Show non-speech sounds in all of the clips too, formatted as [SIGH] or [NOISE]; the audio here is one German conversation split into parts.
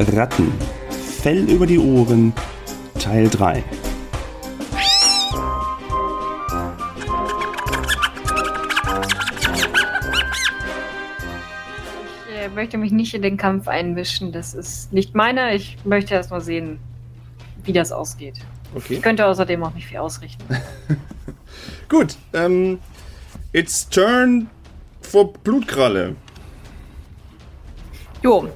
Ratten. Fell über die Ohren. Teil 3. Ich äh, möchte mich nicht in den Kampf einmischen. Das ist nicht meiner. Ich möchte erst mal sehen, wie das ausgeht. Okay. Ich könnte außerdem auch nicht viel ausrichten. [LAUGHS] Gut, ähm, it's turn for Blutkralle. Jo.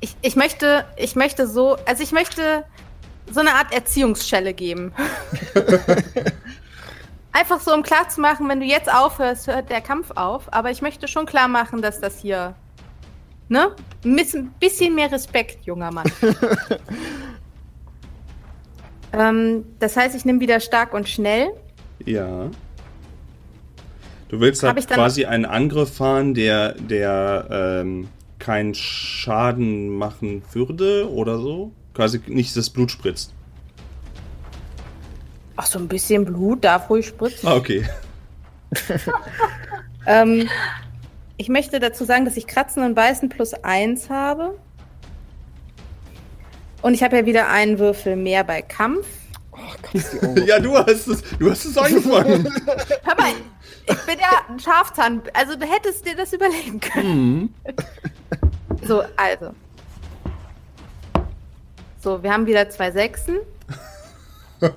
Ich, ich möchte, ich möchte so, also ich möchte so eine Art Erziehungsschelle geben. [LAUGHS] Einfach so, um klarzumachen, wenn du jetzt aufhörst, hört der Kampf auf. Aber ich möchte schon klar machen, dass das hier, ne? Ein bisschen- mehr Respekt, junger Mann. [LAUGHS] ähm, das heißt, ich nehme wieder stark und schnell. Ja. Du willst halt quasi einen Angriff fahren, der, der ähm, keinen Schaden machen würde oder so? Quasi nicht das Blut spritzt. Ach, so ein bisschen Blut darf ruhig spritzen. Ah, okay. [LAUGHS] Ähm, ich möchte dazu sagen, dass ich Kratzen und Beißen plus eins habe. Und ich habe ja wieder einen Würfel mehr bei Kampf. [LAUGHS] Ja, du hast es, du hast es angefangen. [LAUGHS] Hör mal, ich bin ja ein Schafzahn. Also du hättest dir das überlegen können. So, also. So, wir haben wieder zwei Sechsen. [LAUGHS]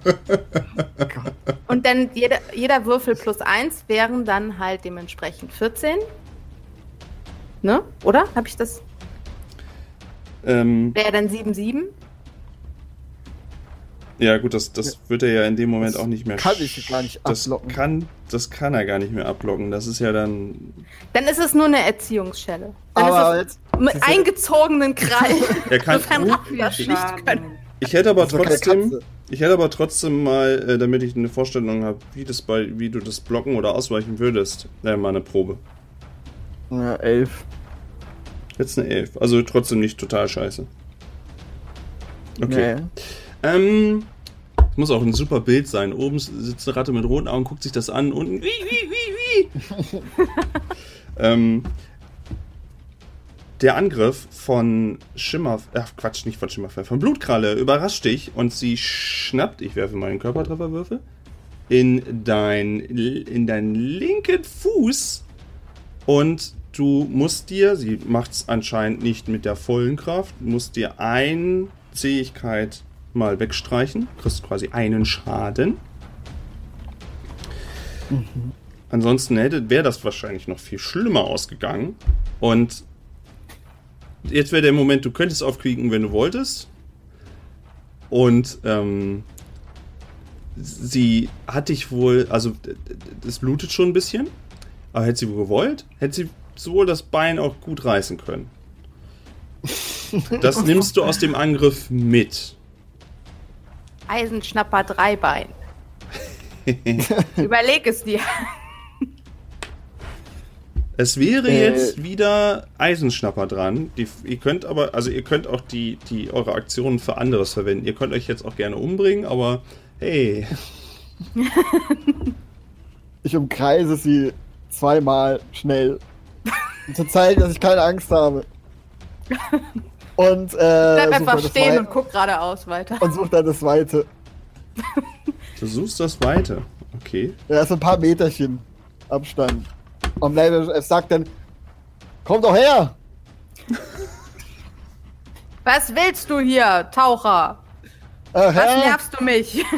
Und dann jeder, jeder Würfel plus eins wären dann halt dementsprechend 14. Ne? Oder? Habe ich das? ähm, Wäre dann 7, 7. ja, gut, das, das wird er ja in dem Moment Das auch nicht mehr. kann ich gar nicht das ablocken. Kann, das kann er gar nicht mehr ablocken. Das ist ja dann. Dann ist es nur eine Erziehungsschelle. Dann Aber ist jetzt, es mit eingezogenen Krallen. Er kann. Nicht können. Ich hätte aber trotzdem. Ich hätte aber trotzdem mal, äh, damit ich eine Vorstellung habe, wie das bei, wie du das blocken oder ausweichen würdest, äh, mal eine Probe. ja, elf. Jetzt eine 11. Also trotzdem nicht total scheiße. Okay. Nee. Ähm. Es muss auch ein super Bild sein. Oben sitzt eine Ratte mit roten Augen, guckt sich das an. Unten. Wie, wie, wie, wie. ähm. Der Angriff von Schimmer. Ach, Quatsch, nicht von Schimmerfell. Von Blutkralle überrascht dich und sie schnappt. Ich werfe mal einen Körpertrefferwürfel. In dein, in deinen linken Fuß. Und du musst dir, sie macht es anscheinend nicht mit der vollen Kraft, musst dir eine Zähigkeit mal wegstreichen. Kriegst quasi einen Schaden. Ansonsten hätte, wäre das wahrscheinlich noch viel schlimmer ausgegangen. Und jetzt wäre der Moment, du könntest aufkriegen, wenn du wolltest. Und ähm, sie hat dich wohl, also das blutet schon ein bisschen. Aber hätte sie wohl gewollt, hätte sie sowohl das Bein auch gut reißen können. Das [LAUGHS] nimmst du aus dem Angriff mit. Eisenschnapper Dreibein. [LAUGHS] Überleg es dir. Es wäre Äh. jetzt wieder Eisenschnapper dran. Die, ihr könnt aber, also ihr könnt auch die, die eure Aktionen für anderes verwenden. Ihr könnt euch jetzt auch gerne umbringen, aber hey, [LAUGHS] Ich umkreise sie zweimal schnell. Um zu zeigen, dass ich keine Angst habe. Und, äh, Bleib einfach stehen und guck geradeaus weiter. und such dann das Weite. du suchst das weiter. Okay. Ja, ist ein paar Meterchen Abstand. Und es sagt dann, komm doch her! [LAUGHS] Was willst du hier, Taucher? Äh, Was nervst du mich? [LAUGHS]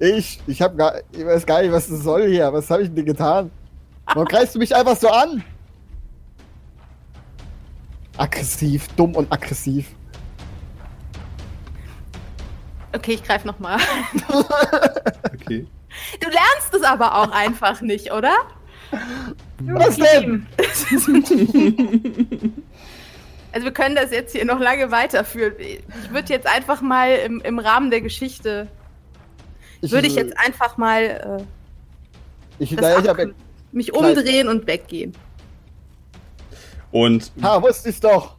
Ich, ich hab gar, ich weiß gar nicht, was das soll hier. Was habe ich denn getan? Warum greifst du mich einfach so an? Aggressiv, dumm und aggressiv. Okay, ich greif nochmal. [LAUGHS] Okay. Du lernst es aber auch einfach nicht, oder? Was denn? Also wir können das jetzt hier noch lange weiterführen. Ich würde jetzt einfach mal im, im Rahmen der Geschichte, würde ich jetzt einfach mal äh, Ich, na, ich ab- mich umdrehen und weggehen. Und, ha, wusste ich's doch.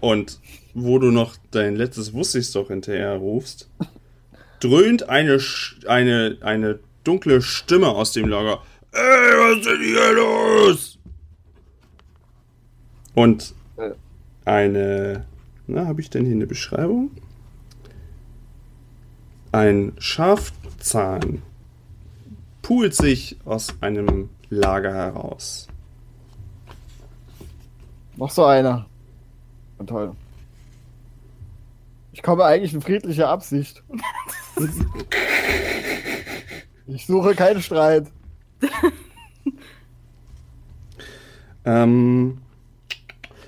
und wo du noch dein letztes Wusste ich's doch hinterher rufst, dröhnt eine, Sch- eine, eine dunkle Stimme aus dem Lager. Ey, was ist denn hier los? Und eine, na, habe ich denn hier eine Beschreibung? Ein Schafzahn poolt sich aus einem Lager heraus. Noch so einer. Na toll. Ich komme eigentlich in friedlicher Absicht. [LAUGHS] [LAUGHS] Ich suche keinen Streit. [LAUGHS] Ähm,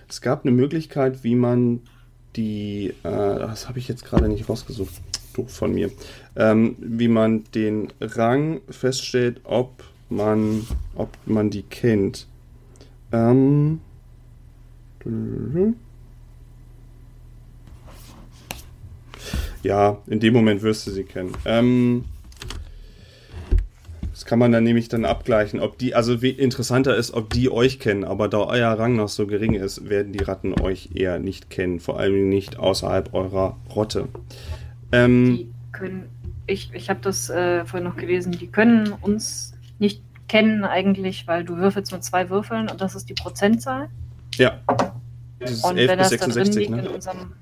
es gab eine Möglichkeit, wie man die, äh, das habe ich jetzt gerade nicht rausgesucht, doof von mir, ähm, wie man den Rang feststellt, ob man, ob man die kennt. Ähm, ja, in dem Moment wirst du sie kennen. Ähm, das kann man dann nämlich dann abgleichen, ob die, also wie interessanter ist, ob die euch kennen, aber da euer Rang noch so gering ist, werden die Ratten euch eher nicht kennen, vor allem nicht außerhalb eurer Rotte. Ähm, Die können, ich, ich habe das äh, vorhin noch gelesen, die können uns nicht kennen eigentlich, weil du würfelst mit zwei Würfeln und das ist die Prozentzahl. ja. Dieses Und 11 wenn bis das da drin 66, liegt in ne? unserem,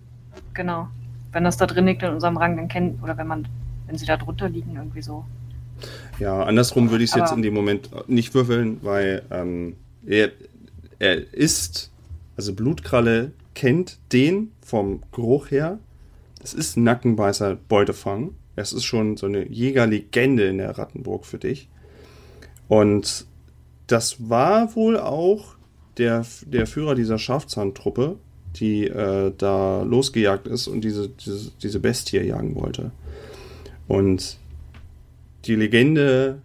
genau, wenn das da drin liegt in unserem Rang, dann kennen, oder wenn man, wenn sie da drunter liegen, irgendwie so. Ja, andersrum würde ich es jetzt in dem Moment nicht würfeln, weil ähm, er, er ist, also Blutkralle kennt den vom Geruch her. Es ist Nackenbeißer Beutefang. Es ist schon so eine Jägerlegende in der Rattenburg für dich. Und das war wohl auch der, der Führer dieser Schafzahntruppe, die äh, da losgejagt ist und diese, diese, diese Bestie jagen wollte. Und die Legende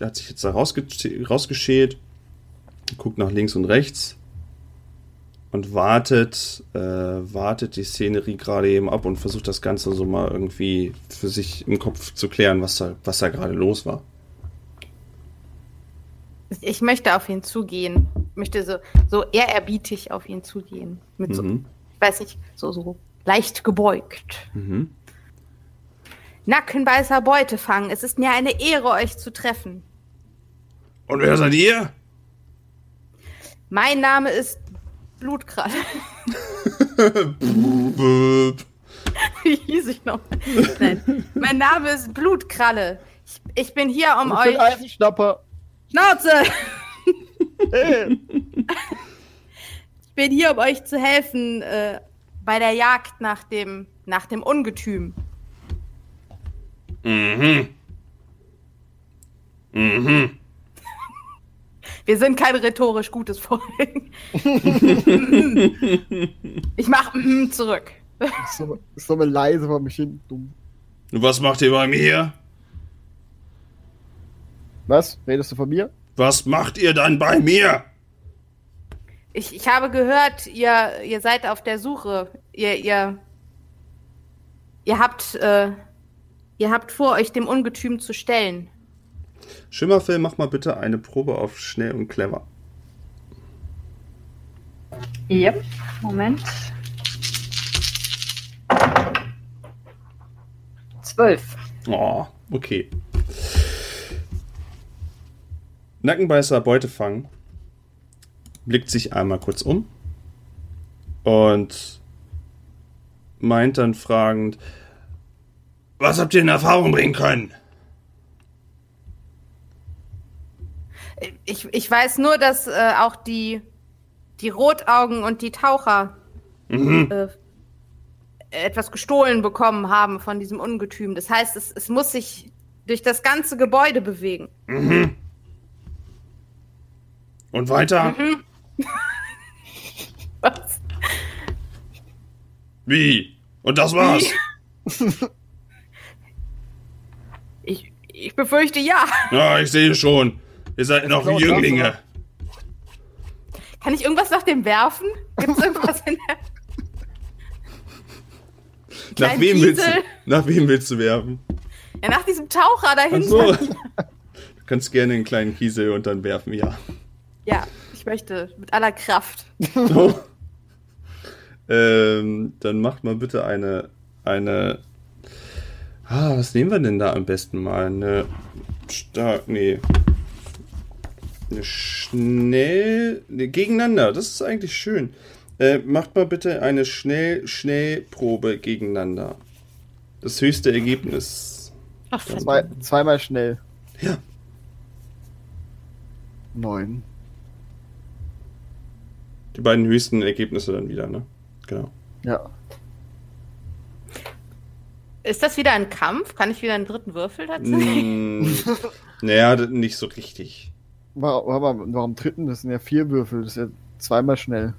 hat sich jetzt da rausge rausgeschält, guckt nach links und rechts und wartet, äh, wartet die Szenerie gerade eben ab und versucht das Ganze so mal irgendwie für sich im Kopf zu klären, was da, was da gerade los war. Ich möchte auf ihn zugehen. Ich möchte so, so ehrerbietig auf ihn zugehen. Mit so, Mhm. ich weiß nicht, so, so leicht gebeugt. Mhm. Nackenbeißer Beutefang. Es ist mir eine Ehre, euch zu treffen. Und wer seid ihr? Mein Name ist Blutkralle. [LAUGHS] Wie hieß ich noch? Nein. Mein Name ist Blutkralle. Ich, ich bin hier, um Ich euch. bin Eisenschnapper. Schnauze! Hey. [LAUGHS] Ich bin hier, um euch zu helfen äh, bei der Jagd nach dem, nach dem Ungetüm. Mhm. Mhm. Wir sind kein rhetorisch gutes Volk. [LAUGHS] ich mach mm zurück. Ist so, so leise vor mich hin. Dumm. Was macht ihr bei mir? Was? Redest du von mir? Was macht ihr dann bei mir? Ich, ich habe gehört, ihr, ihr seid auf der Suche. Ihr, ihr, ihr habt, äh, ihr habt vor, euch dem Ungetüm zu stellen. Schimmerfilm, mach mal bitte eine Probe auf schnell und clever. Yep, Moment. Zwölf. Oh, okay. Nackenbeißer Beutefang blickt sich einmal kurz um und meint dann fragend, was habt ihr in Erfahrung bringen können? Ich, ich weiß nur, dass äh, auch die, die Rotaugen und die Taucher Mhm. äh, etwas gestohlen bekommen haben von diesem Ungetüm. Das heißt, es, es muss sich durch das ganze Gebäude bewegen. Mhm. Und weiter? [LAUGHS] Was? Wie? Und das war's? [LAUGHS] Ich, ich befürchte ja. Ja, ich sehe schon. Ihr seid noch Klaus, Jünglinge. Kann ich irgendwas nach dem werfen? Gibt es irgendwas in der. [LAUGHS] Nach wem, willst du, nach wem willst du werfen? Ja, nach diesem Taucher Ach dahinter. so. Du kannst gerne einen kleinen Kiesel und dann werfen, ja. Ja, ich möchte mit aller Kraft. [LAUGHS] Oh. ähm, dann macht mal bitte eine, eine. Ah, was nehmen wir denn da am besten mal? Eine stark, nee. eine schnell ne, gegeneinander. Das ist eigentlich schön. Äh, macht mal bitte eine schnell schnell Probe gegeneinander. Das höchste Ergebnis. Ach, Zwei, zweimal schnell. Ja. Neun. Die beiden höchsten Ergebnisse dann wieder, ne? Genau. Ja. Ist das wieder ein Kampf? Kann ich wieder einen dritten Würfel dazu? Mm, naja, nicht so richtig. Warum, warum, dritten? Das sind ja vier Würfel. Das ist ja zweimal schnell.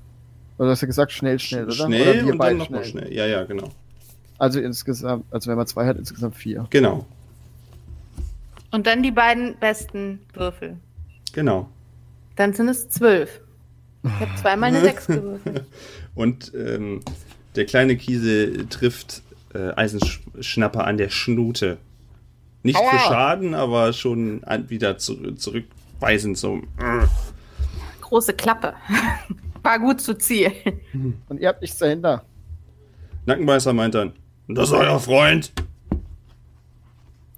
Oder hast du gesagt schnell, schnell, oder? Schnell oder wir und beide dann nochmal schnell. Ja, ja, genau. Also insgesamt, also wenn man zwei hat, insgesamt vier. Genau, Und dann die beiden besten Würfel. genau. Dann sind es zwölf. Ich habe zweimal eine sechs [LAUGHS] gewürfelt. Und ähm, der kleine Kiesel trifft äh, Eisenschnapper an der Schnute. Nicht für Aua! Schaden, aber schon an, wieder zu, zurückweisend so. äh. Große Klappe. War gut zu zielen. Und ihr habt nichts dahinter. Nackenbeißer meint dann, das ist euer Freund.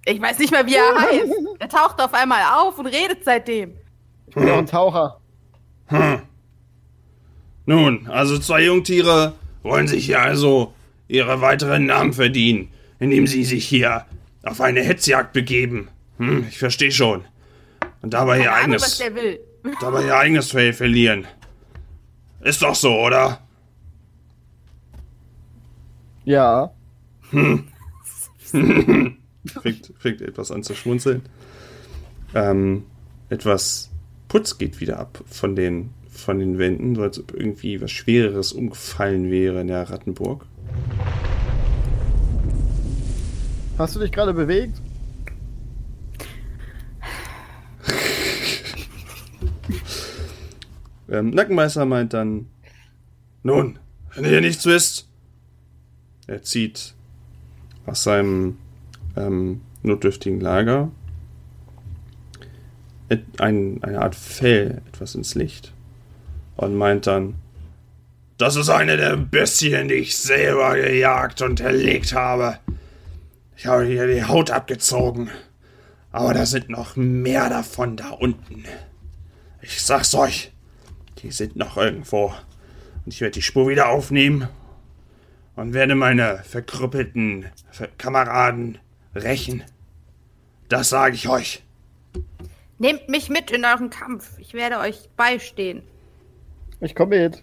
Ich weiß nicht mehr, wie er heißt. Er taucht auf einmal auf und redet seitdem. Ich bin ja auch ein Taucher. Hm. Nun, also zwei Jungtiere wollen sich hier also ihre weiteren Namen verdienen, indem sie sich hier auf eine Hetzjagd begeben. Hm, ich verstehe schon. Und dabei ihr Keine Ahnung, was eigenes, der will. [LAUGHS] dabei ihr eigenes Fell verlieren. Ist doch so, oder? Ja. [LAUGHS] fängt, fängt etwas an zu schmunzeln. Ähm, etwas Putz geht wieder ab von den, von den Wänden, so als ob irgendwie was Schwereres umgefallen wäre in der Rattenburg. Hast du dich gerade bewegt? [LAUGHS] Ähm, Nackenmeister meint dann, nun, wenn ihr nichts wisst. Er zieht aus seinem ähm, notdürftigen Lager ein, eine Art Fell etwas ins Licht und meint dann, das ist eine der Bestien, die ich selber gejagt und erlegt habe. Ich habe hier die Haut abgezogen, aber da sind noch mehr davon da unten. Ich sag's euch. Die sind noch irgendwo. Und ich werde die Spur wieder aufnehmen und werde meine verkrüppelten Ver Kameraden rächen. Das sage ich euch. Nehmt mich mit in euren Kampf. Ich werde euch beistehen. Ich komme mit.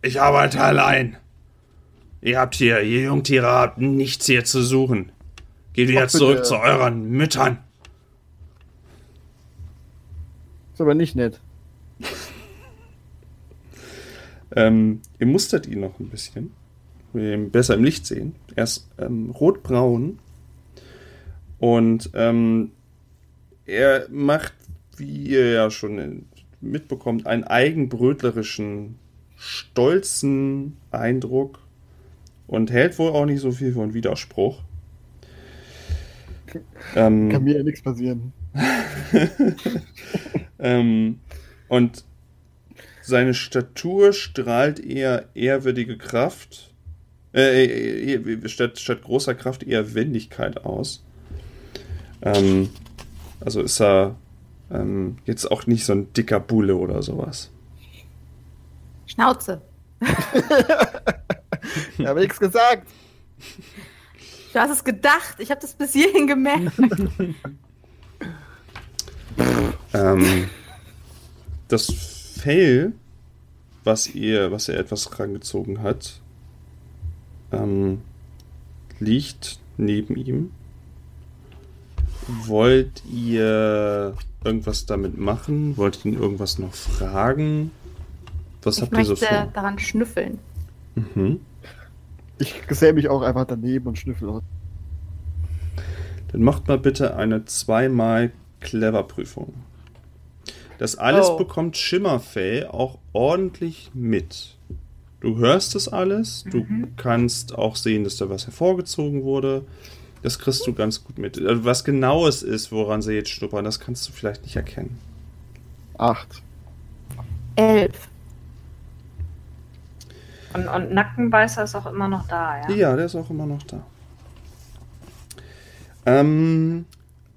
Ich arbeite allein. Ihr habt hier, ihr Jungtiere habt nichts hier zu suchen. Geht wieder bitte. zurück zu euren Müttern. Ist aber nicht nett. Ähm, ihr mustert ihn noch ein bisschen. Wir ihn besser im Licht sehen. Er ist ähm, rotbraun. Und ähm, er macht, wie ihr ja schon mitbekommt, einen eigenbrötlerischen, stolzen Eindruck. Und hält wohl auch nicht so viel von Widerspruch. [LAUGHS] Ähm, Kann mir ja nichts passieren. [LAUGHS] ähm, und seine Statur strahlt eher ehrwürdige Kraft. Äh, äh, äh, statt, statt großer Kraft eher Wendigkeit aus. Ähm, also ist er ähm, jetzt auch nicht so ein dicker Bulle oder sowas. Schnauze. [LAUGHS] Ich habe nichts gesagt. Du hast es gedacht. Ich habe das bis hierhin gemerkt. [LAUGHS] Ähm, das Fell, was ihr, was er etwas rangezogen hat, ähm, liegt neben ihm. Wollt ihr irgendwas damit machen? Wollt ihr ihn irgendwas noch fragen? Was Ich habt ihr so möchte vor? daran schnüffeln. Mhm. Ich gesell mich auch einfach daneben und schnüffel. Dann macht mal bitte eine zweimal Clever-Prüfung. Das alles Oh. bekommt Schimmerfell auch ordentlich mit. Du hörst das alles, du kannst auch sehen, dass da was hervorgezogen wurde. Das kriegst du ganz gut mit. Also Was genau es ist, woran sie jetzt schnuppern, das kannst du vielleicht nicht erkennen. Acht. Elf. Und, und Nackenbeißer ist auch immer noch da, ja? Ja, der ist auch immer noch da. Ähm,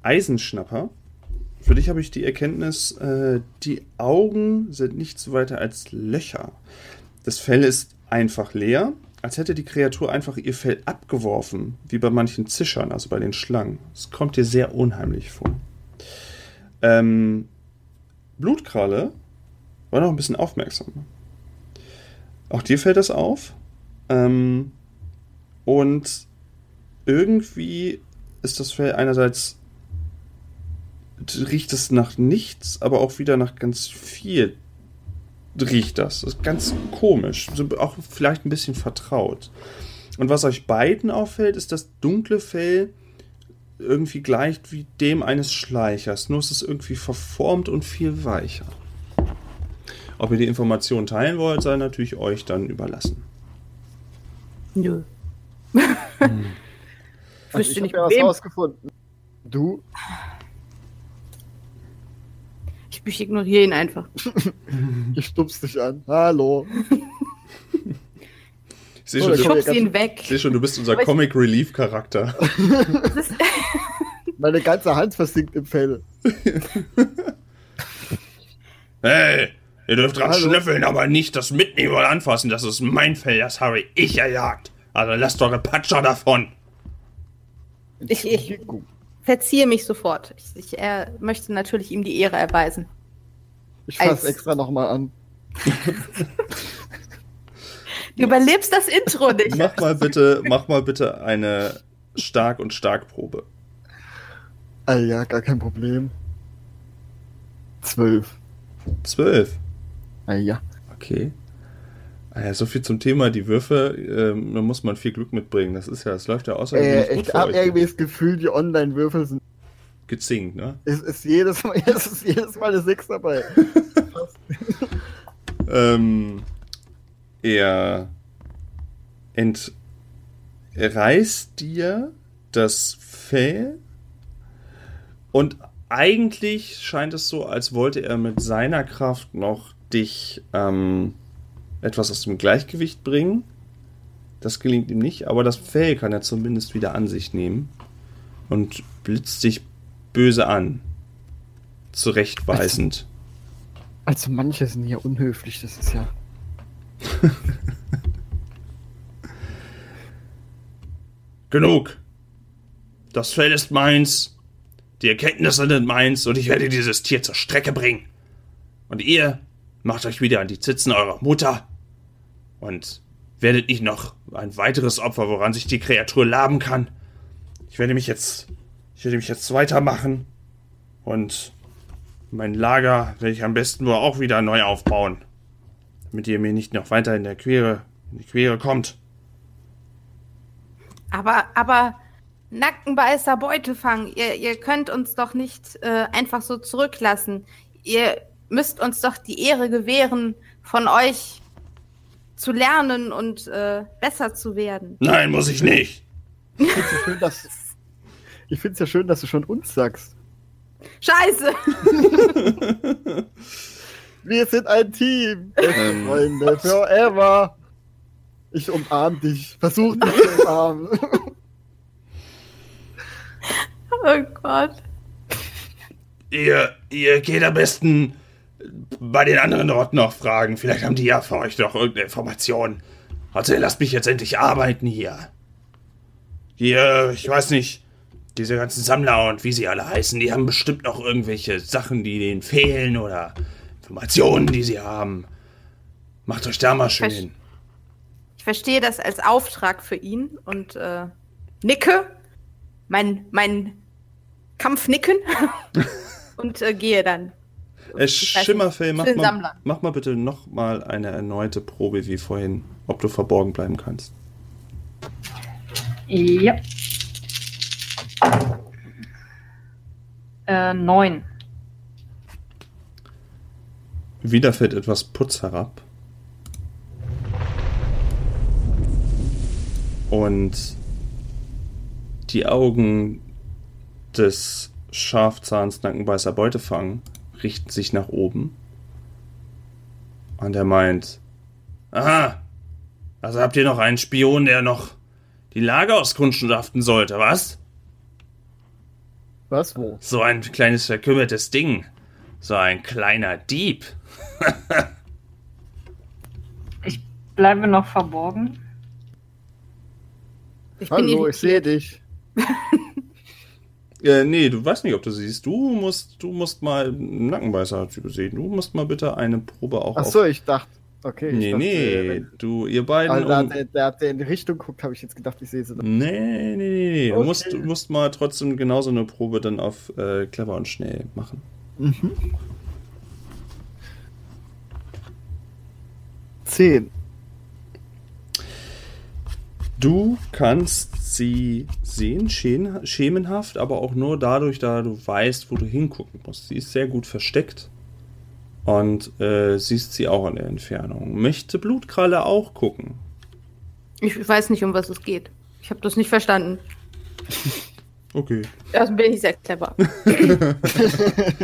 Eisenschnapper Für dich habe ich die Erkenntnis, äh, die Augen sind nichts weiter als Löcher. Das Fell ist einfach leer, als hätte die Kreatur einfach ihr Fell abgeworfen, wie bei manchen Zischern, also bei den Schlangen. Es kommt dir sehr unheimlich vor. Ähm, Blutkralle war noch ein bisschen aufmerksamer. Auch dir fällt das auf. Ähm, und irgendwie ist das Fell einerseits riecht es nach nichts, aber auch wieder nach ganz viel riecht das. Das ist ganz komisch. So auch vielleicht ein bisschen vertraut. Und was euch beiden auffällt, ist das dunkle Fell irgendwie gleicht wie dem eines Schleichers. Nur ist es irgendwie verformt und viel weicher. Ob ihr die Informationen teilen wollt, sei natürlich euch dann überlassen. Nö. Hm. [LAUGHS] Also ich nicht, habe ja was rausgefunden. Du? Ich, ignoriere ihn einfach. [LAUGHS] Ich stupst dich an. Hallo. Ich sehe Oh, schon, ich du, ihn weg. ich seh schon, du bist unser Comic Relief Charakter. [LAUGHS] Meine ganze Hand versinkt im Fell. [LAUGHS] Hey, ihr dürft dran Hallo. schnüffeln, aber nicht das mitnehmen oder anfassen. Das ist mein Fell, das habe ich erjagt. Also lasst eure Patscher davon. Ich- ich- verziehe mich sofort. Ich, ich er möchte natürlich ihm die Ehre erweisen. Ich fass Als- extra nochmal an. Du überlebst das Intro nicht. Mach mal bitte, mach mal bitte eine Stark- und Starkprobe. Ah ja, gar kein Problem. Zwölf. Zwölf. Ah ja. Okay. Ah ja, so viel zum Thema die Würfe. Ähm, da muss man viel Glück mitbringen. Das ist ja, das läuft ja außergewöhnlich Äh, gut ich für habe euch. irgendwie das Gefühl, die Online-Würfel sind. Gezinkt, ne? Es ist jedes Mal, [LAUGHS] es ist jedes Mal eine 6 dabei. [LAUGHS] Ähm, er entreißt dir das Fell und eigentlich scheint es so, als wollte er mit seiner Kraft noch dich ähm, etwas aus dem Gleichgewicht bringen. Das gelingt ihm nicht, aber das Fell kann er zumindest wieder an sich nehmen und blitzt dich böse an. Zurechtweisend. Also manche sind hier unhöflich, das ist ja. [LAUGHS] Genug. Das Fell ist meins. Die Erkenntnisse sind meins und ich werde dieses Tier zur Strecke bringen. Und ihr macht euch wieder an die Zitzen eurer Mutter und werdet nicht noch ein weiteres Opfer, woran sich die Kreatur laben kann. Ich werde mich jetzt, ich werde mich jetzt weitermachen und mein Lager werde ich am besten wohl auch wieder neu aufbauen, damit ihr mir nicht noch weiter in der Quere, in die Quere kommt. Aber, aber Nackenbeißer Beutefang, ihr, ihr könnt uns doch nicht äh, einfach so zurücklassen. Ihr müsst uns doch die Ehre gewähren, von euch zu lernen und äh, besser zu werden. Nein, muss ich nicht. Ich find's ja Ich find's ja schön, dass du schon uns sagst. Scheiße! [LAUGHS] Wir sind ein Team. Beste Ähm. Freunde, forever. Ich umarm dich. Versuch dich zu umarmen. [LAUGHS] Oh Gott. Ihr, ihr geht am besten bei den anderen dort noch fragen. Vielleicht haben die ja für euch noch irgendeine Information. Also lasst mich jetzt endlich arbeiten hier. Hier, ich weiß nicht, diese ganzen Sammler und wie sie alle heißen, die haben bestimmt noch irgendwelche Sachen, die denen fehlen oder Informationen, die sie haben. Macht euch da mal schön Versch- hin. Ich verstehe das als Auftrag für ihn und äh, nicke, mein, mein Kampfnicken [LAUGHS] und äh, gehe dann. Äh, Ich Schimmerfell, mach mal, mach mal bitte noch mal eine erneute Probe wie vorhin, ob du verborgen bleiben kannst. Ja. Äh, neun. Wieder fällt etwas Putz herab. Und die Augen des Schafzahns Nackenbeißer Beutefang richten sich nach oben. Und er meint, aha, also habt ihr noch einen Spion, der noch die Lage auskundschaften sollte, was? Was? Wo? So ein kleines verkümmertes Ding. So ein kleiner Dieb. Ich bleibe noch verborgen. Ich bin Hallo, ich sehe dich. [LAUGHS] Äh, nee, du weißt nicht, ob du sie siehst. Du musst, du musst mal, Nackenbeißer hat sie gesehen. Du musst mal bitte eine Probe auch Ach so, ich dachte. Okay. Nee, dachte, nee, wenn- du, ihr beiden. Alter, um- der, der, der in die Richtung guckt, habe ich jetzt gedacht, ich sehe sie. noch. Nee, nee, nee, nee. Du, Okay. musst, du musst mal trotzdem genauso eine Probe dann auf äh, clever und schnell machen. Mhm. Zehn. Du kannst sie sehen, schemenhaft, aber auch nur dadurch, da du weißt, wo du hingucken musst. Sie ist sehr gut versteckt und äh, siehst sie auch in der Entfernung. Möchte Blutkralle auch gucken? Ich weiß nicht, um was es geht. Ich habe das nicht verstanden. [LAUGHS] Okay. Also bin ich sehr clever. [LAUGHS]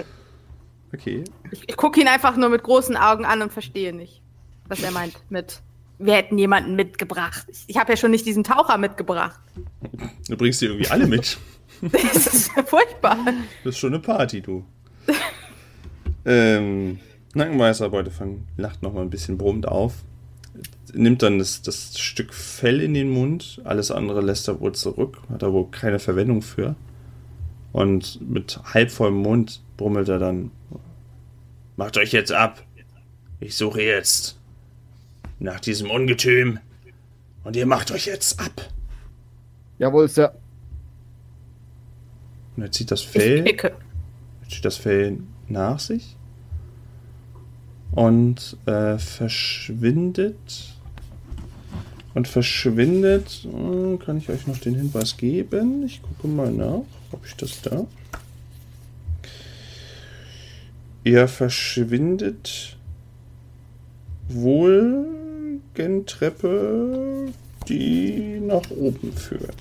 Okay. Ich, ich gucke ihn einfach nur mit großen Augen an und verstehe nicht, was er meint mit. Wir hätten jemanden mitgebracht. Ich, ich habe ja schon nicht diesen Taucher mitgebracht. Du bringst die irgendwie alle mit. [LAUGHS] Das ist ja furchtbar. Das ist schon eine Party, du. ähm, Nackenmeister Beutefang lacht noch mal ein bisschen brummend auf. Nimmt dann das, das Stück Fell in den Mund. Alles andere lässt er wohl zurück. Hat er wohl keine Verwendung für. Und mit halb vollem Mund brummelt er dann. Macht euch jetzt ab. Ich suche jetzt nach diesem Ungetüm. Und ihr macht euch jetzt ab. Jawohl, Sir. Und er zieht das Ich Fell. knicke. zieht das Fell nach sich und äh, verschwindet. Und verschwindet. Äh, kann ich euch noch den Hinweis geben? Ich gucke mal nach. Habe ich das da? Er verschwindet wohl Treppe, die nach oben führt.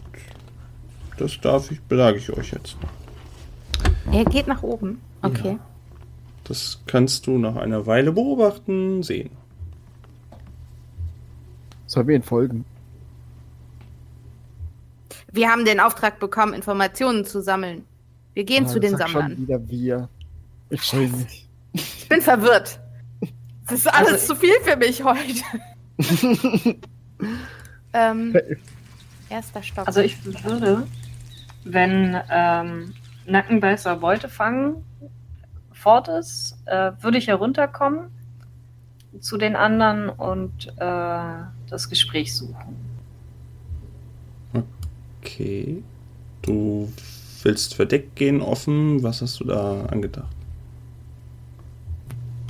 Das darf ich, belage ich euch jetzt. Er geht nach oben. Okay. Das kannst du nach einer Weile beobachten, sehen. Sollen wir ihn folgen? Wir haben den Auftrag bekommen, Informationen zu sammeln. Wir gehen Ah, zu den Sammlern. Schon wieder wir. Ich mich. Ich [LAUGHS] bin verwirrt. Das ist alles Also- zu viel für mich heute. [LAUGHS] ähm, erster Stock. Also ich würde, wenn ähm, Nackenbeißer Beute fangen fort ist, äh, würde ich herunterkommen zu den anderen und äh, das Gespräch suchen. Okay. Du willst verdeckt gehen, offen. Was hast du da angedacht?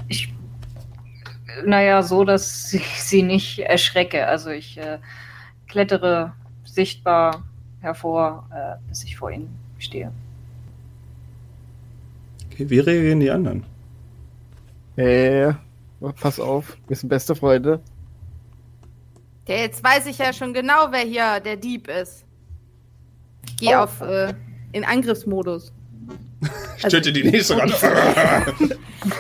Ich, naja, so, dass ich [LAUGHS] sie nicht erschrecke. Also ich äh, klettere sichtbar hervor, äh, bis ich vor ihnen stehe. Wie reagieren die anderen? Äh, pass auf, wir sind beste Freunde. Der, jetzt weiß ich ja schon genau, wer hier der Dieb ist. Ich Geh Oh. auf äh, in Angriffsmodus. Ich töte die nächste ran. [LAUGHS]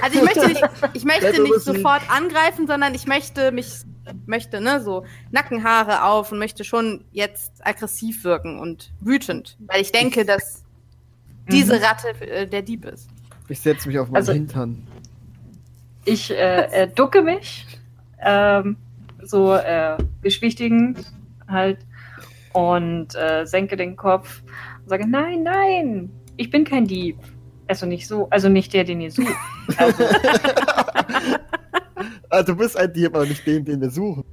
Also ich möchte nicht, ich möchte nicht sofort angreifen, sondern ich möchte mich, möchte, ne, so Nackenhaare auf und möchte schon jetzt aggressiv wirken und wütend, weil ich denke, dass diese Mhm. Ratte äh, der Dieb ist. Ich setze mich auf meinen Also- Hintern. Ich äh, äh, ducke mich, ähm, so äh, beschwichtigend halt, und äh, senke den Kopf und sage, nein, nein, ich bin kein Dieb. Also nicht so, also nicht der, den ihr sucht. Also, [LAUGHS] Ah, du bist ein Dieb, aber nicht den, den wir suchen.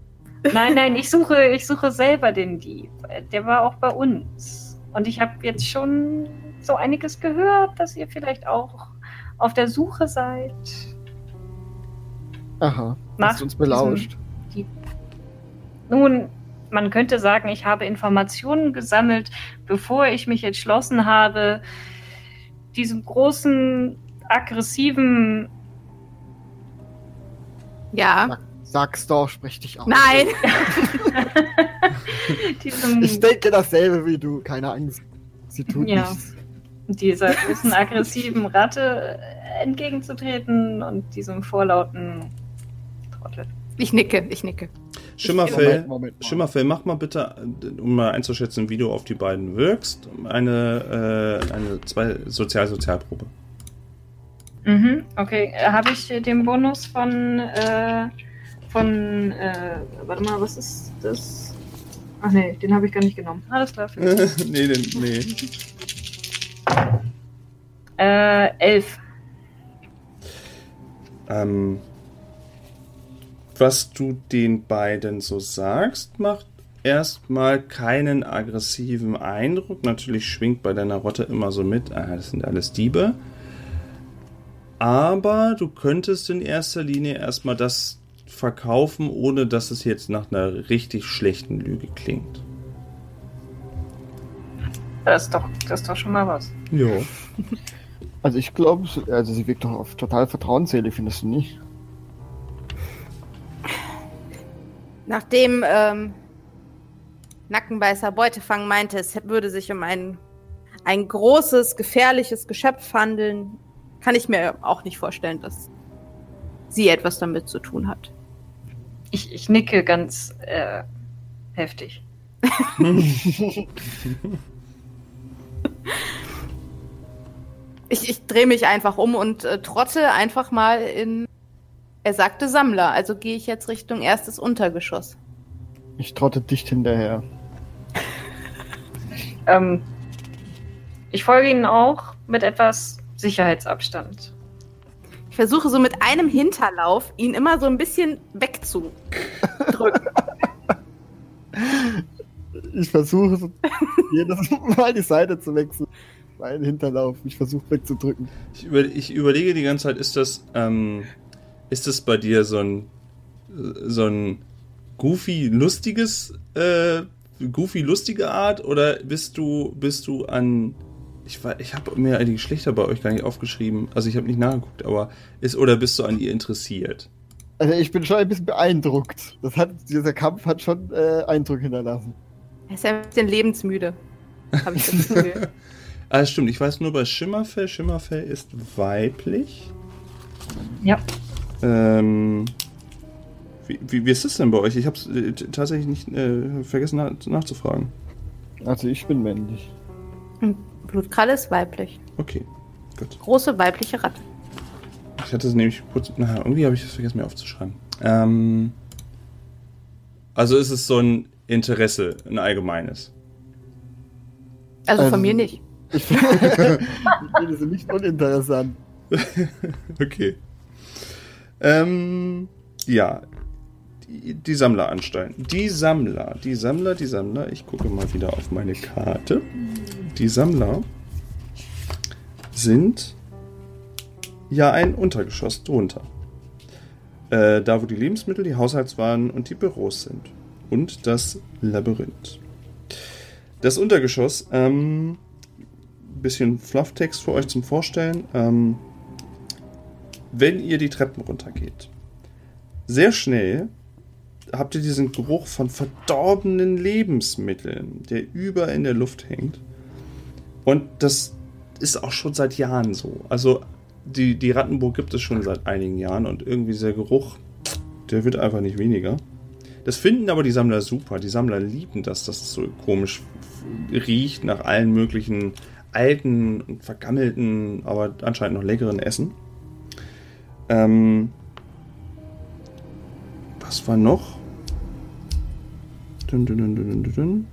nein, nein, ich suche, ich suche selber den Dieb. Der war auch bei uns. Und ich habe jetzt schon so einiges gehört, dass ihr vielleicht auch auf der Suche seid. Aha, hast uns belauscht. Nun, man könnte sagen, ich habe Informationen gesammelt, bevor ich mich entschlossen habe, diesem großen, aggressiven, Ja. Sag's doch, sprich dich aus. Nein. [LAUGHS] [LAUGHS] Ich denke dasselbe wie du, keine Angst. Sie tut Ja. nichts. Dieser großen, aggressiven Ratte entgegenzutreten und diesem vorlauten Trottel. Ich nicke, ich nicke. Schimmerfell, Moment, Moment mal. Schimmerfell, mach mal bitte, um mal einzuschätzen, wie du auf die beiden wirkst, eine, äh, eine zwei Sozial-Sozialprobe. Mhm, okay. Habe ich den Bonus von, äh, von, äh, warte mal, was ist das? Ach nee, den habe ich gar nicht genommen. Alles [LAUGHS] klar. nee, den, nee. Äh, elf. Ähm, was du den beiden so sagst, macht erstmal keinen aggressiven Eindruck. Natürlich schwingt bei deiner Rotte immer so mit, ah, das sind alles Diebe. Aber du könntest in erster Linie erstmal das verkaufen, ohne dass es jetzt nach einer richtig schlechten Lüge klingt. Das ist doch, das ist doch schon mal was. Jo. [LAUGHS] Also ich glaube, also sie wirkt doch auf total vertrauensselig, findest du nicht? Nachdem ähm, Nackenbeißer Beutefang meinte, es würde sich um ein, ein großes, gefährliches Geschöpf handeln, kann ich mir auch nicht vorstellen, dass sie etwas damit zu tun hat. Ich, ich nicke ganz äh, heftig. [LAUGHS] [LAUGHS] Ich, ich drehe mich einfach um und äh, trotte einfach mal in. Er sagte Sammler, also gehe ich jetzt Richtung erstes Untergeschoss. Ich trotte dicht hinterher. [LAUGHS] Ähm, ich folge ihnen auch mit etwas Sicherheitsabstand. Ich versuche so mit einem Hinterlauf ihn immer so ein bisschen wegzudrücken. [LAUGHS] Ich versuche [LAUGHS] jedes Mal die Seite zu wechseln. Mein Hinterlauf. Ich versuche wegzudrücken. Ich, über, ich überlege die ganze Zeit, ist das, ähm, ist das bei dir so ein, so ein goofy lustiges, äh, goofy lustige Art oder bist du, bist du an, ich, ich habe mir die Geschlechter bei euch gar nicht aufgeschrieben, also ich habe nicht nachgeguckt, aber ist oder bist du an ihr interessiert? Also ich bin schon ein bisschen beeindruckt. Das hat, dieser Kampf hat schon äh, Eindruck hinterlassen. Er ist ein bisschen lebensmüde. Habe ich das [LAUGHS] Gefühl. Ah, stimmt, ich weiß nur bei Schimmerfell, Schimmerfell ist weiblich. Ja. Ähm, wie, wie, wie ist das denn bei euch? Ich habe es äh, tatsächlich nicht äh, vergessen nach, nachzufragen. Also ich bin männlich. Und Blutkralle ist weiblich. Okay, gut. Große weibliche Ratte. Ich hatte es nämlich kurz. Na, irgendwie habe ich es vergessen, mir aufzuschreiben. Ähm, also ist es so ein Interesse, ein allgemeines. Also, von mir nicht. [LAUGHS] Ich finde sie nicht uninteressant. [LAUGHS] Okay. Ähm, ja. Die, die Sammleranstalt. Die Sammler, die Sammler, die Sammler. Ich gucke mal wieder auf meine Karte. Die Sammler sind ja ein Untergeschoss drunter. Äh, da, wo die Lebensmittel, die Haushaltswaren und die Büros sind. Und das Labyrinth. Das Untergeschoss, ähm, bisschen Flufftext für euch zum Vorstellen. Ähm, wenn ihr die Treppen runtergeht, sehr schnell habt ihr diesen Geruch von verdorbenen Lebensmitteln, der über in der Luft hängt. Und das ist auch schon seit Jahren so. Also die, die Rattenburg gibt es schon seit einigen Jahren und irgendwie dieser Geruch, der wird einfach nicht weniger. Das finden aber die Sammler super. Die Sammler lieben das, dass es so komisch riecht nach allen möglichen alten vergammelten, aber anscheinend noch leckeren Essen. Ähm, was war noch? Dun, dun, dun, dun, dun, dun.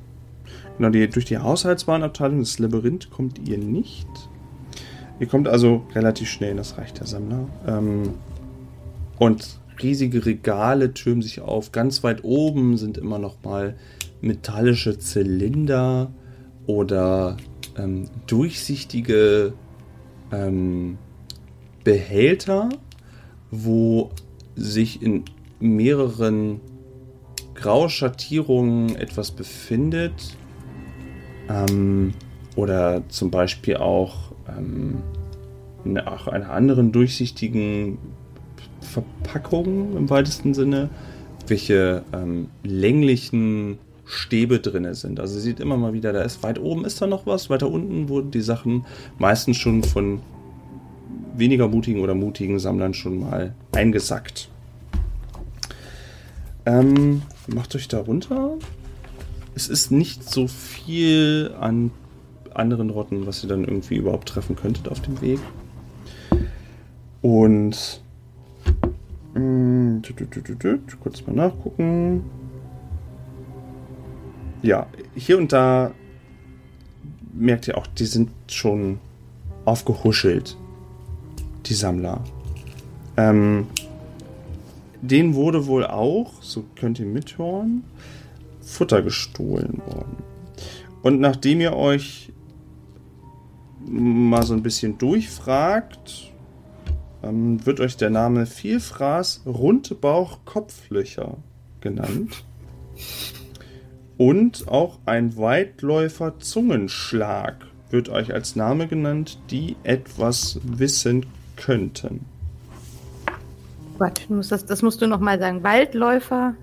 Genau, die, durch die Haushaltswarenabteilung des Labyrinth kommt ihr nicht. Ihr kommt also relativ schnell das Reich der Sammler. Ähm, und riesige Regale türmen sich auf. Ganz weit oben sind immer noch mal metallische Zylinder oder ähm, durchsichtige ähm, Behälter, wo sich in mehreren Grauschattierungen etwas befindet. Ähm, oder zum Beispiel auch ähm, nach einer anderen durchsichtigen Verpackung im weitesten Sinne, welche ähm, länglichen Stäbe drinne sind. Also seht immer mal wieder, da ist weit oben ist da noch was, weiter unten wurden die Sachen meistens schon von weniger mutigen oder mutigen Sammlern schon mal eingesackt. Ähm, macht euch da runter. Es ist nicht so viel an anderen Rotten, was ihr dann irgendwie überhaupt treffen könntet auf dem Weg. Und tü, kurz mal nachgucken. Ja, hier und da merkt ihr auch, die sind schon aufgehuschelt, die Sammler. Ähm, denen wurde wohl auch, so könnt ihr mithören, Futter gestohlen worden. Und nachdem ihr euch mal so ein bisschen durchfragt, ähm, wird euch der Name Vielfraß Rundbauch Kopflöcher genannt. Und auch ein Weitläufer Zungenschlag wird euch als Name genannt, die etwas wissen könnten. Gott, das, das musst du nochmal sagen. Waldläufer,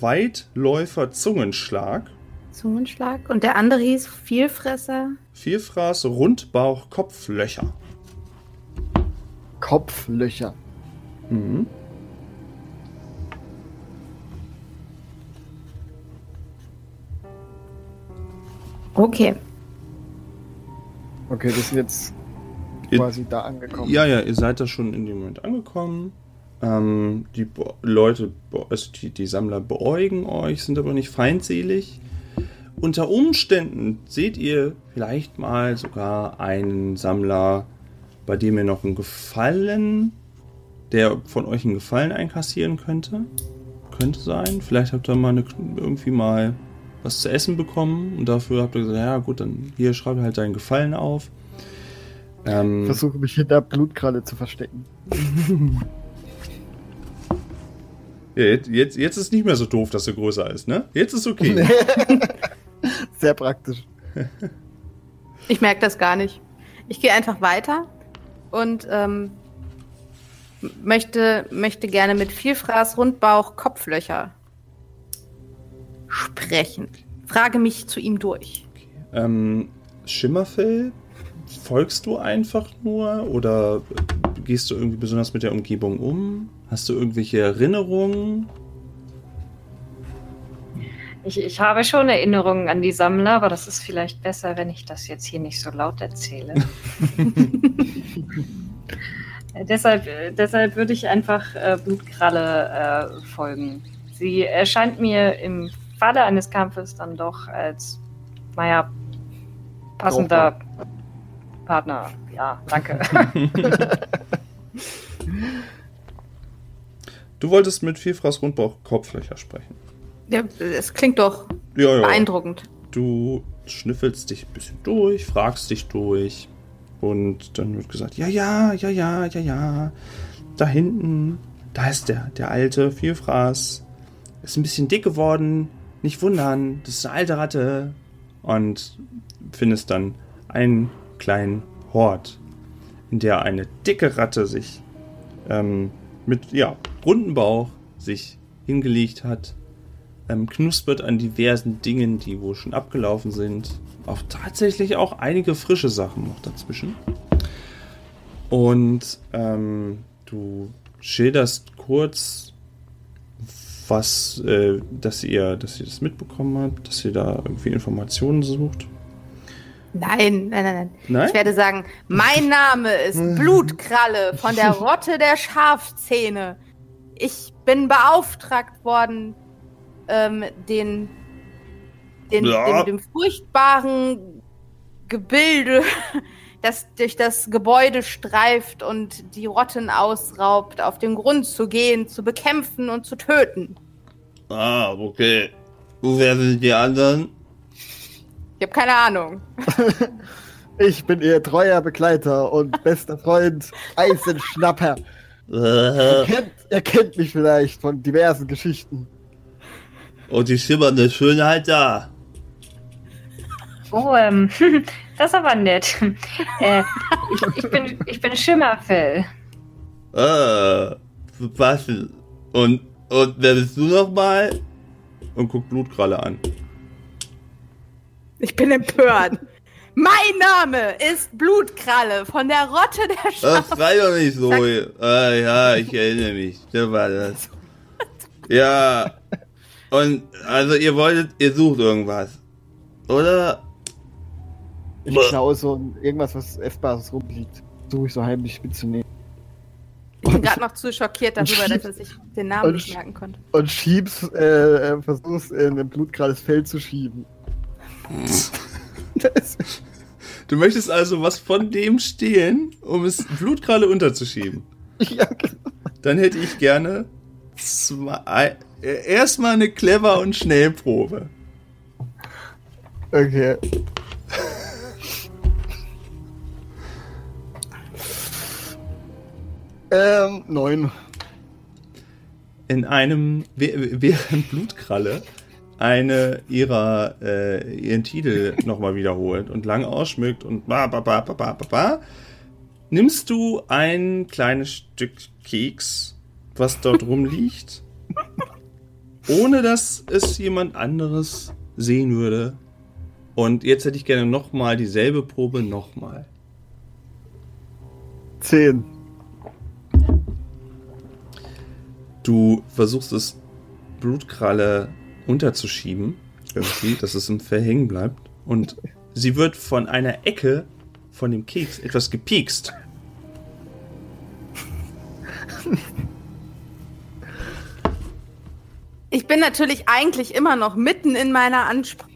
Weitläufer Zungenschlag, Zungenschlag. Und der andere hieß Vielfresser. Vielfraß Rundbauch Kopflöcher. Kopflöcher. Mhm. Okay. Okay, wir sind jetzt Ihr- quasi da angekommen. Ja, ja, ihr seid da schon in dem Moment angekommen. Ähm, die Be Leute, also die, die Sammler beäugen euch, sind aber nicht feindselig. Unter Umständen seht ihr vielleicht mal sogar einen Sammler, bei dem ihr noch einen Gefallen, der von euch einen Gefallen einkassieren könnte. Könnte sein. Vielleicht habt ihr mal eine, irgendwie mal was zu essen bekommen und dafür habt ihr gesagt, ja gut, dann hier schreibe halt deinen Gefallen auf. Ähm, Ich versuche mich hinter Blutkralle zu verstecken. [LAUGHS] Ja, jetzt, jetzt, jetzt ist nicht mehr so doof, dass er größer ist, ne? Jetzt ist okay. [LAUGHS] Sehr praktisch. Ich merke das gar nicht. Ich gehe einfach weiter und ähm, möchte, möchte gerne mit Vielfraß, Rundbauch, Kopflöcher sprechen. Frage mich zu ihm durch. ähm, Schimmerfell, folgst du einfach nur oder gehst du irgendwie besonders mit der Umgebung um? Hast du irgendwelche Erinnerungen? Ich, ich habe schon Erinnerungen an die Sammler, aber das ist vielleicht besser, wenn ich das jetzt hier nicht so laut erzähle. [LAUGHS] Äh, deshalb, äh, deshalb würde ich einfach äh, Blutkralle äh, folgen. Sie erscheint mir im Falle eines Kampfes dann doch als, naja, passender Partner. Ja, danke. [LAUGHS] Du wolltest mit Vielfraß Rundbauch Kopflöcher sprechen. Ja, es klingt doch Ja, ja. beeindruckend. Du schnüffelst dich ein bisschen durch, fragst dich durch und dann wird gesagt, ja, ja, ja, ja, ja, ja, da hinten, da ist der, der alte Vielfraß, ist ein bisschen dick geworden, nicht wundern, das ist eine alte Ratte und findest dann einen kleinen Hort, in der eine dicke Ratte sich ähm, mit, ja, runden Bauch sich hingelegt hat ähm, knuspert an diversen Dingen, die wohl schon abgelaufen sind. Auch tatsächlich auch einige frische Sachen noch dazwischen. Und ähm, du schilderst kurz, was, äh, dass ihr, dass ihr das mitbekommen habt, dass ihr da irgendwie Informationen sucht. Nein, nein, nein, nein. Nein? Ich werde sagen, mein Name ist [LAUGHS] Blutkralle von der Rotte der Schafzähne. Ich bin beauftragt worden, ähm, den, den, Ja. dem, dem furchtbaren Gebilde, [LAUGHS] das durch das Gebäude streift und die Rotten ausraubt, auf den Grund zu gehen, zu bekämpfen und zu töten. Ah, okay. Wer sind die anderen? Ich habe keine Ahnung. [LAUGHS] Ich bin ihr treuer Begleiter und bester Freund [LAUGHS] Eisenschnapper. Ihr kennt, ihr kennt mich vielleicht von diversen Geschichten. Und die schimmernde Schönheit da. Oh, ähm, [LAUGHS] das ist aber nett. Äh, ich, ich, bin, ich bin Schimmerfell. Ah, was? Und, und wer bist du nochmal? Und guckt Blutkralle an. Ich bin empört. Mein Name ist Blutkralle von der Rotte der Das Schafzähne. schrei doch nicht so. Ah, ja, ich erinnere mich. Der war das. Ja. Und also ihr wolltet, ihr sucht irgendwas. Oder? Ich klaue so irgendwas, was Essbares rumliegt. Suche ich so heimlich mitzunehmen. Ich bin gerade noch zu schockiert darüber, dass er sich den Namen nicht merken konnte. Und schieb's, äh, äh, versuch's in ein blutgerades Feld zu schieben. [LAUGHS] Das, Du möchtest also was von dem stehlen, um es blutgralle unterzuschieben. [LAUGHS] ja, genau. Dann hätte ich gerne zwei, erstmal eine clever und Schnellprobe. Okay. ähm, neun. in einem, wäh- während Blutkralle eine ihrer, äh, ihren Titel [LAUGHS] nochmal wiederholt und lang ausschmückt und ba, ba, ba, ba, ba, ba, ba, nimmst du ein kleines Stück Keks, was dort rumliegt, [LAUGHS] ohne dass es jemand anderes sehen würde. Und jetzt hätte ich gerne nochmal dieselbe Probe nochmal. Zehn. Du versuchst es Blutkralle unterzuschieben, irgendwie, dass es im Verhängen bleibt. Und sie wird von einer Ecke von dem Keks etwas gepiekst. [LAUGHS] bin natürlich eigentlich immer noch mitten in meiner Ansprache.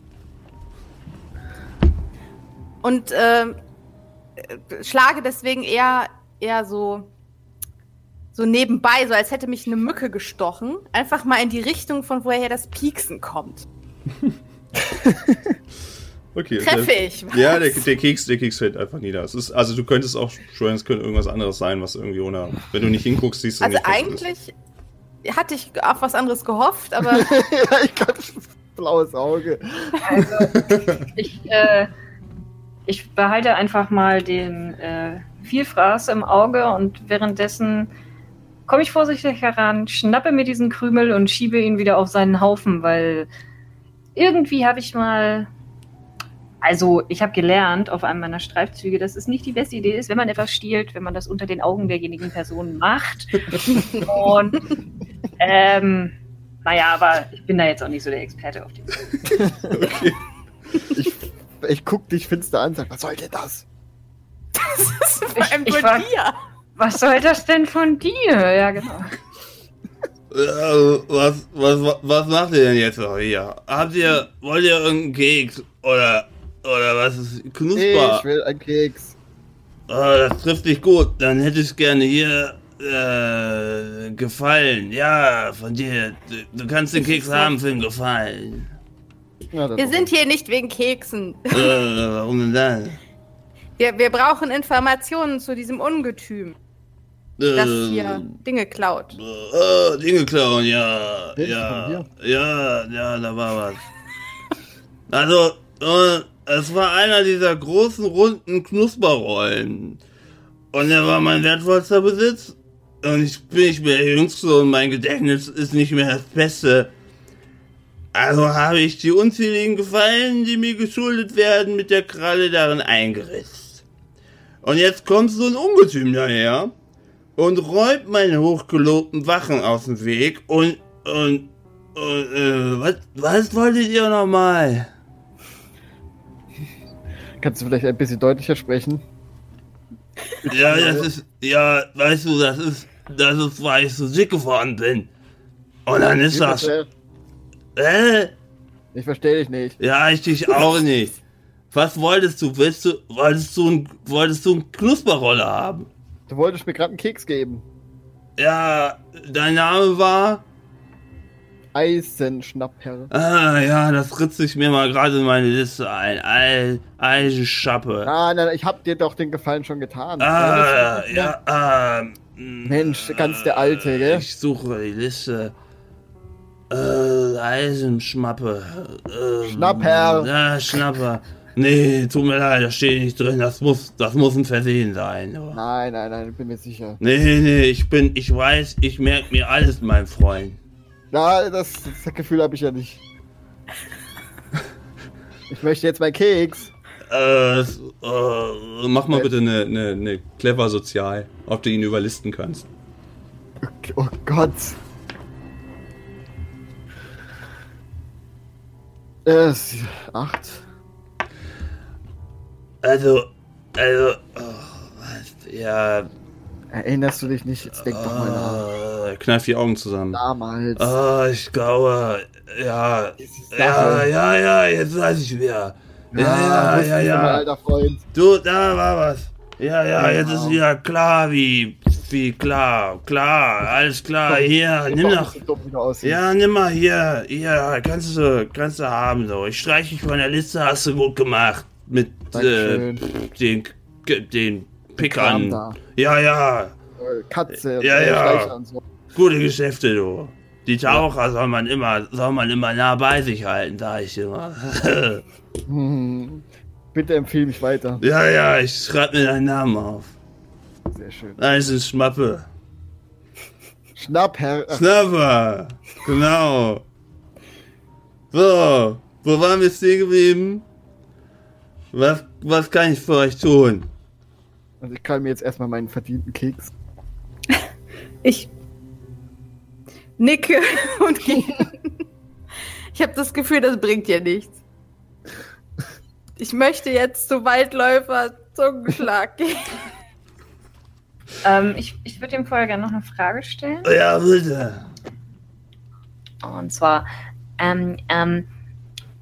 Und äh, schlage deswegen eher, eher so, so nebenbei, so als hätte mich eine Mücke gestochen. Einfach mal in die Richtung, von woher das Pieksen kommt. [LAUGHS] Okay. Treffe ich. Ja, der, der Keks, der Keks fällt einfach nieder. Es ist, also du könntest auch schwören, es könnte irgendwas anderes sein, was irgendwie ohne. Wenn du nicht hinguckst, siehst du Also nicht. was ist. eigentlich hatte ich auf was anderes gehofft, aber [LAUGHS] ja, ich kann blaues Auge. Also, ich, äh, ich behalte einfach mal den äh, Vielfraß im Auge und währenddessen komme ich vorsichtig heran, schnappe mir diesen Krümel und schiebe ihn wieder auf seinen Haufen, weil irgendwie habe ich mal. Also, ich habe gelernt auf einem meiner Streifzüge, dass es nicht die beste Idee ist, wenn man etwas stiehlt, wenn man das unter den Augen derjenigen Person macht. [LAUGHS] Und, ähm, naja, aber ich bin da jetzt auch nicht so der Experte auf dem Okay. [LAUGHS] Ich, ich guck dich finster an und sag, was soll denn das? das ist vor allem ich nur war- dir. Was soll das denn von dir? Ja, genau. Äh, was, was, was macht ihr denn jetzt noch hier? Habt ihr, wollt ihr irgendeinen Keks? Oder, oder was ist knusper? Ich will einen Keks. Ah, das trifft dich gut. Dann hätte ich gerne hier äh, Gefallen. Ja, von dir. Du, du kannst den Keks haben für den Gefallen. Ja, Wir sind hier nicht wegen Keksen. Äh, warum denn dann? Wir, wir brauchen Informationen zu diesem Ungetüm, das Äh, hier Dinge klaut. Oh, Dinge klauen, ja. Ja, ja, ja, da war was. Also, äh, es war einer dieser großen, runden Knusperrollen. Und er war mein wertvollster Besitz. Und ich bin nicht mehr der Jüngste und mein Gedächtnis ist nicht mehr das Beste. Also habe ich die unzähligen Gefallen, die mir geschuldet werden, mit der Kralle darin eingeritzt. Und jetzt kommt so ein Ungetüm daher und räumt meine hochgelobten Wachen aus dem Weg und, und, und äh, was, was wolltet ihr nochmal? Kannst du vielleicht ein bisschen deutlicher sprechen? Ja, das ist, ja, weißt du, das ist, das ist, weil ich so dick geworden bin. Und dann ist das, äh, ich verstehe dich nicht. ja, ich dich auch nicht. Was wolltest du? Willst du, wolltest du, ein, wolltest du einen Knusperrolle haben? Du wolltest mir gerade einen Keks geben. Ja, dein Name war? Eisenschnappherr. Ah, ja, das ritze ich mir mal gerade in meine Liste ein. Ei, Eisenschappe. Nein, nein, ich hab dir doch den Gefallen schon getan. Ah, ja, ähm. Mensch, ganz der Alte, gell? Ich suche die Liste. Äh, Eisenschmappe. Äh, Schnappherr. Ja, Schnapper. Nee, tut mir leid, da steht nicht drin. Das muss, das muss ein Versehen sein. Nein, nein, nein, ich bin mir sicher. Nee, nee, ich bin, ich weiß, ich merke mir alles, mein Freund. Na, das, das Gefühl habe ich ja nicht. Ich möchte jetzt meinen Keks. Äh, äh, mach mal bitte eine, eine, eine clever Sozial, ob du ihn überlisten kannst. Oh Gott. Äh, acht. Also, also, oh, was, ja, Erinnerst du dich nicht? Jetzt denk doch mal nach. äh, kneif die Augen zusammen. Damals. Ah, ich glaube, ja, ja, ja, ja, jetzt weiß ich wieder. Ja, ja, ja, ich immer, ja. alter Freund. Du, da war was. Ja, ja, jetzt Genau. ist wieder klar, wie, wie klar, klar, alles klar, hier, nimm doch. Ja, nimm mal hier, hier, kannst du, kannst du haben, so. Ich streiche dich von der Liste, hast du gut gemacht. Mit, äh, den, den Kram Pickern. da. Ja, ja, Äh, Katze, Ja, äh, ja. Und so. gute Geschäfte, du. Die Taucher soll man immer, soll man immer nah bei sich halten, sag ich immer. [LAUGHS] Hm. Bitte empfehle mich weiter. ja, ja, ich schreib mir deinen Namen auf. Sehr schön. Das ist Schmappe. Schnapp, Herr. Ach, Snapper, genau. So, wo waren wir stehen geblieben? Was, was kann ich für euch tun? Also ich kann mir jetzt erstmal meinen verdienten Keks. Ich nicke [LAUGHS] und gehe. Ich habe das Gefühl, das bringt dir nichts. Ich möchte jetzt zu Waldläufer Zungenschlag gehen. Ähm, ich ich würde ihm vorher gerne noch eine Frage stellen. Ja, bitte. Und zwar, ähm, ähm,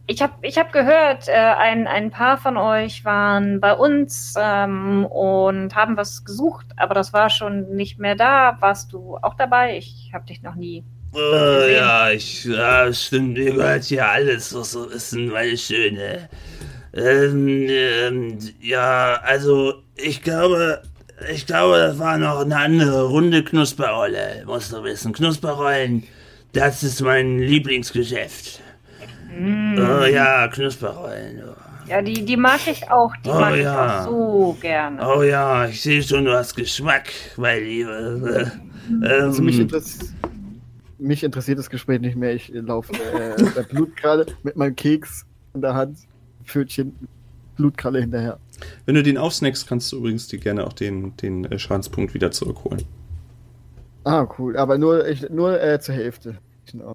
ich habe ich hab gehört, äh, ein, ein paar von euch waren bei uns ähm, und haben was gesucht, aber das war schon nicht mehr da. Warst du auch dabei? Ich habe dich noch nie. Oh, ja, ich, ja, stimmt, mir gehört hier alles, was so ist, meine Schöne. Ähm, ähm, ja, also, ich glaube, ich glaube, das war noch eine andere Runde Knusperrolle, musst du wissen. Knusperrollen, das ist mein Lieblingsgeschäft. Mm. Oh ja, Knusperrollen. oh. Ja, die, die mag ich auch. Die Oh, mag ja. ich auch so gerne. Oh ja, ich sehe schon, du hast Geschmack, mein Lieber. Ähm, Also mich, interess mich interessiert das Gespräch nicht mehr. Ich laufe äh, bei Blutkralle mit meinem Keks in der Hand. Pfötchen, Blutkralle hinterher. Wenn du den aufsnackst, kannst du übrigens dir gerne auch den, den äh, Schadenspunkt wieder zurückholen. Ah, cool. Aber nur, ich, nur äh, zur Hälfte. Genau.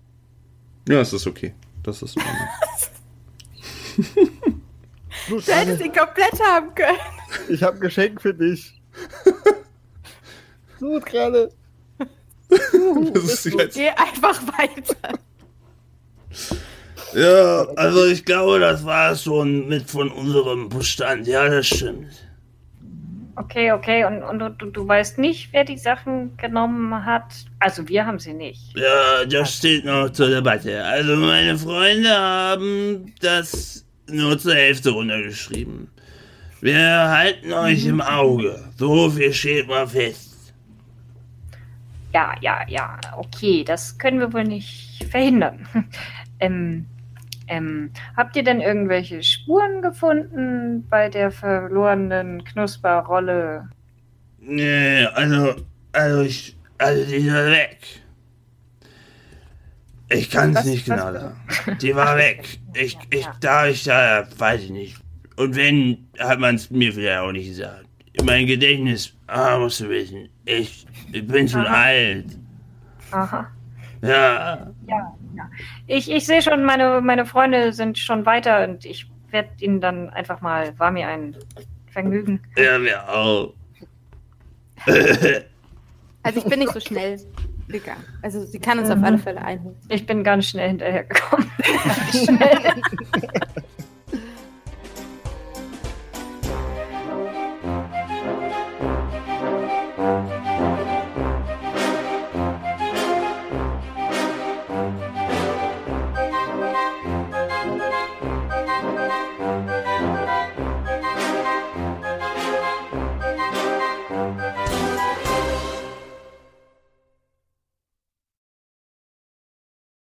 Ja, das ist okay. Das ist in Ordnung. [LAUGHS] Du hättest ihn komplett haben können. Ich habe ein Geschenk für dich. [LAUGHS] Ist jetzt, Geh einfach weiter. ja, also ich glaube, das war schon mit von unserem Bestand. Ja, das stimmt. Okay, okay. Und, und du, du, du weißt nicht, wer die Sachen genommen hat? Also wir haben sie nicht. Ja, das steht noch zur Debatte. Also meine Freunde haben das nur zur Hälfte runtergeschrieben. Wir halten euch im Auge. So viel steht mal fest. Ja, ja, ja. Okay, das können wir wohl nicht verhindern. [LAUGHS] ähm, ähm, habt ihr denn irgendwelche Spuren gefunden bei der verlorenen Knusperrolle? Nee, also, also ich, also die war weg. Ich kann es nicht genau sagen. Die war weg. Ich, ich, Ja. da ich da, weiß ich nicht. Und wenn, hat man es mir vielleicht auch nicht gesagt. Mein Gedächtnis, ah, musst du wissen, ich, ich bin schon Aha. alt. Aha. Ja, Ja, ja. Ich, ich sehe schon, meine, meine Freunde sind schon weiter und ich werde ihnen dann einfach mal, war mir ein Vergnügen. ja, mir auch. [LAUGHS] Also ich bin nicht so schnell gegangen. Also sie kann uns auf alle Fälle einholen. Ich bin ganz schnell hinterhergekommen. [LAUGHS] schnell. [LAUGHS]